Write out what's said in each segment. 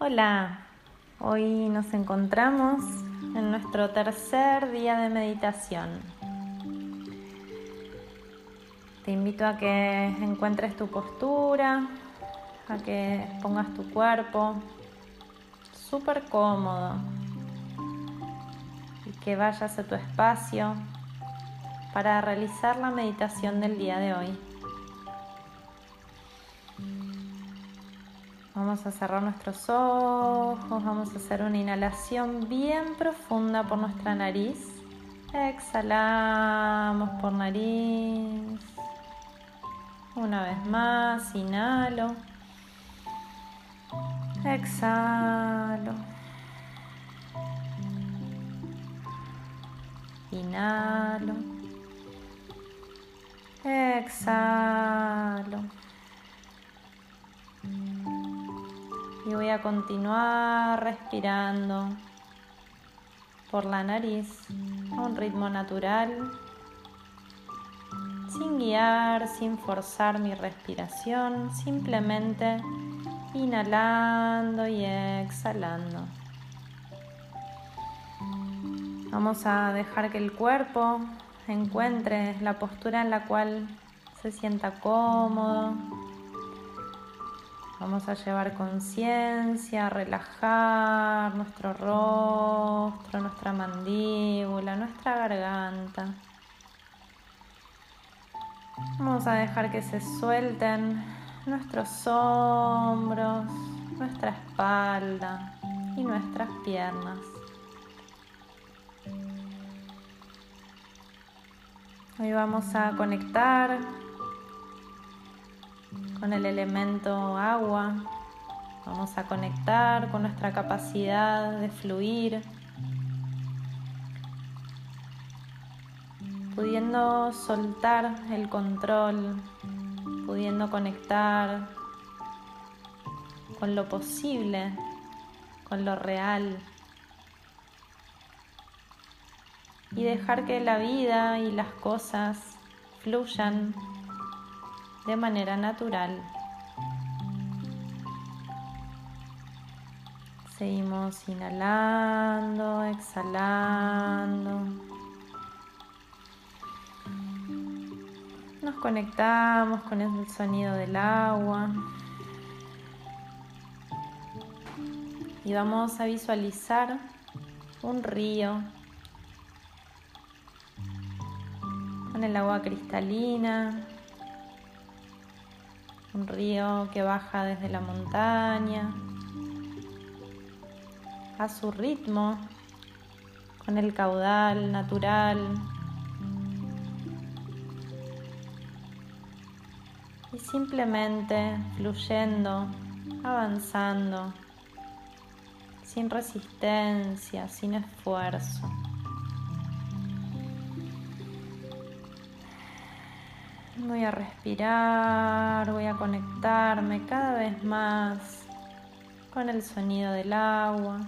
Hola, hoy nos encontramos en nuestro tercer día de meditación. Te invito a que encuentres tu postura, a que pongas tu cuerpo súper cómodo y que vayas a tu espacio para realizar la meditación del día de hoy. Vamos a cerrar nuestros ojos, vamos a hacer una inhalación bien profunda por nuestra nariz. Exhalamos por nariz. Una vez más, inhalo. Exhalo. Inhalo. Exhalo. Voy a continuar respirando por la nariz a un ritmo natural, sin guiar, sin forzar mi respiración, simplemente inhalando y exhalando. Vamos a dejar que el cuerpo encuentre la postura en la cual se sienta cómodo, Vamos a llevar conciencia, relajar nuestro rostro, nuestra mandíbula, nuestra garganta. Vamos a dejar que se suelten nuestros hombros, nuestra espalda y nuestras piernas. Hoy vamos a conectar con el elemento agua. Vamos a conectar con nuestra capacidad de fluir, pudiendo soltar el control, pudiendo conectar con lo posible, con lo real. Y dejar que la vida y las cosas fluyan de manera natural. Seguimos inhalando, exhalando. Nos conectamos con el sonido del agua. Y vamos a visualizar un río con el agua cristalina, un río que baja desde la montaña a su ritmo, con el caudal natural. Y simplemente fluyendo, avanzando, sin resistencia, sin esfuerzo. Voy a respirar, voy a conectarme cada vez más con el sonido del agua,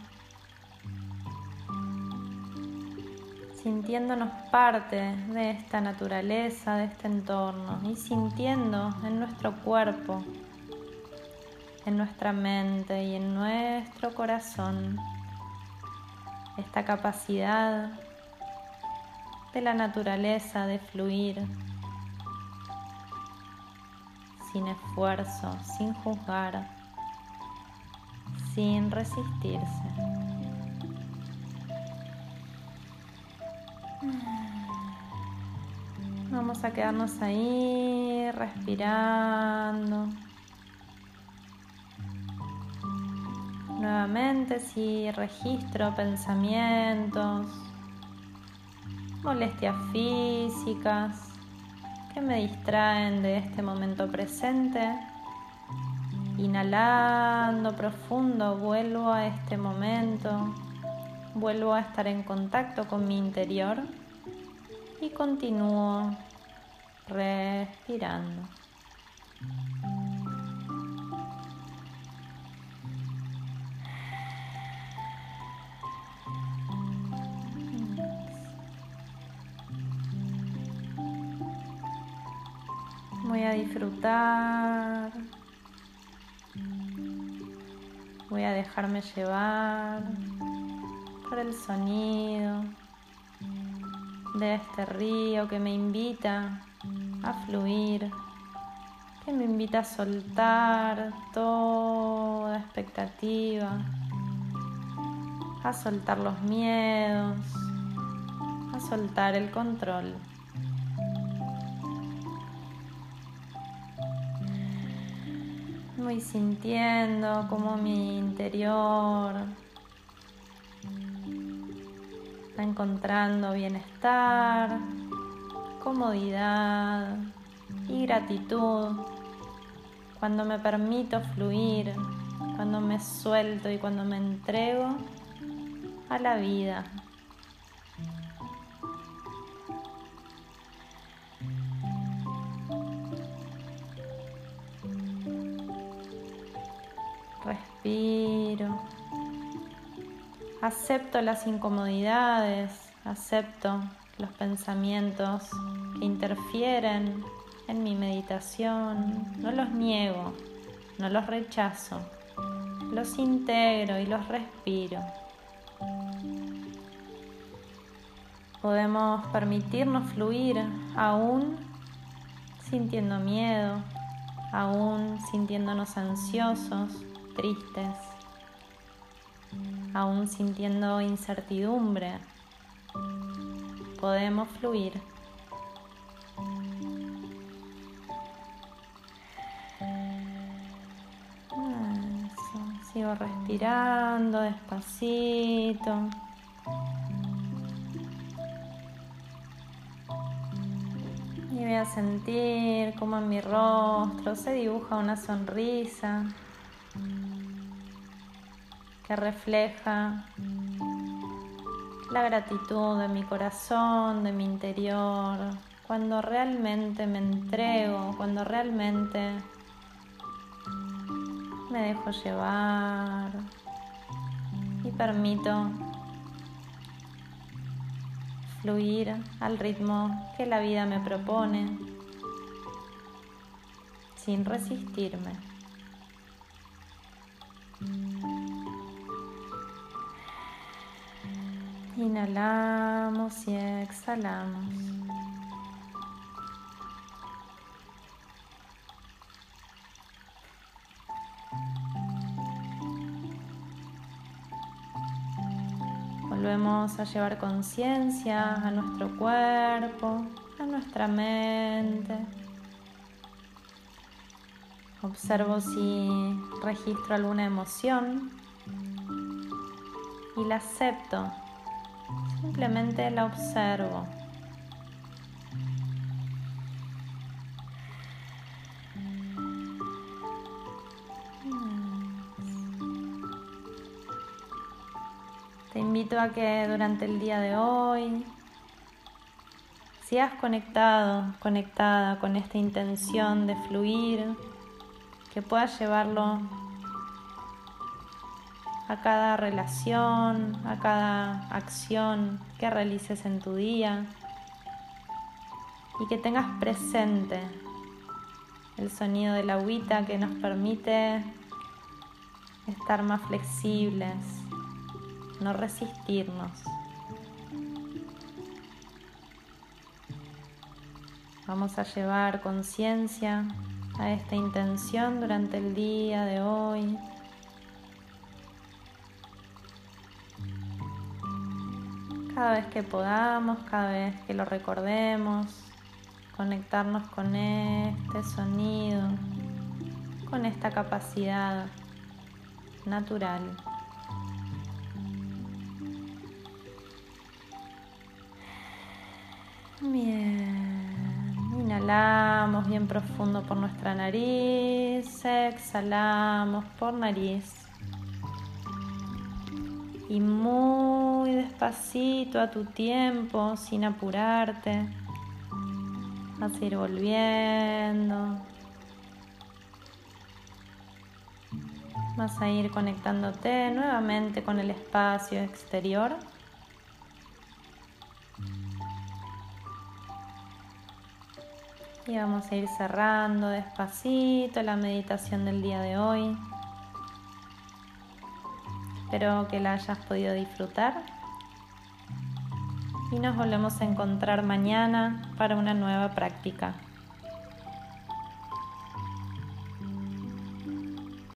sintiéndonos parte de esta naturaleza, de este entorno y sintiendo en nuestro cuerpo, en nuestra mente y en nuestro corazón esta capacidad de la naturaleza de fluir sin esfuerzo, sin juzgar, sin resistirse. Vamos a quedarnos ahí respirando. Nuevamente si registro pensamientos, molestias físicas, que me distraen de este momento presente. Inhalando profundo, vuelvo a este momento, vuelvo a estar en contacto con mi interior y continúo respirando. Voy a disfrutar Voy a dejarme llevar por el sonido de este río que me invita a fluir, que me invita a soltar toda expectativa, a soltar los miedos, a soltar el control. Voy sintiendo como mi interior va encontrando bienestar, comodidad y gratitud cuando me permito fluir, cuando me suelto y cuando me entrego a la vida. Respiro. Acepto las incomodidades, acepto los pensamientos que interfieren en mi meditación. No los niego, no los rechazo, los integro y los respiro. Podemos permitirnos fluir aún sintiendo miedo, aún sintiéndonos ansiosos, tristes, aún sintiendo incertidumbre. Podemos fluir. Sigo respirando despacito. Y voy a sentir como en mi rostro se dibuja una sonrisa que refleja la gratitud de mi corazón, de mi interior, cuando realmente me entrego, cuando realmente me dejo llevar y permito fluir al ritmo que la vida me propone sin resistirme. Inhalamos y exhalamos. Volvemos a llevar conciencia a nuestro cuerpo, a nuestra mente. Observo si registro alguna emoción y la acepto Simplemente la observo. Te invito a que durante el día de hoy has conectado, conectada con esta intención de fluir, que puedas llevarlo a cada relación, a cada acción que realices en tu día y que tengas presente el sonido de la agüita que nos permite estar más flexibles, no resistirnos. Vamos a llevar conciencia a esta intención durante el día de hoy. Cada vez que podamos, cada vez que lo recordemos, conectarnos con este sonido, con esta capacidad natural. Bien, inhalamos bien profundo por nuestra nariz, exhalamos por nariz y despacito a tu tiempo, sin apurarte. Vas a ir volviendo. Vas a ir conectándote nuevamente con el espacio exterior. Y vamos a ir cerrando despacito la meditación del día de hoy. Espero que la hayas podido disfrutar y nos volvemos a encontrar mañana para una nueva práctica.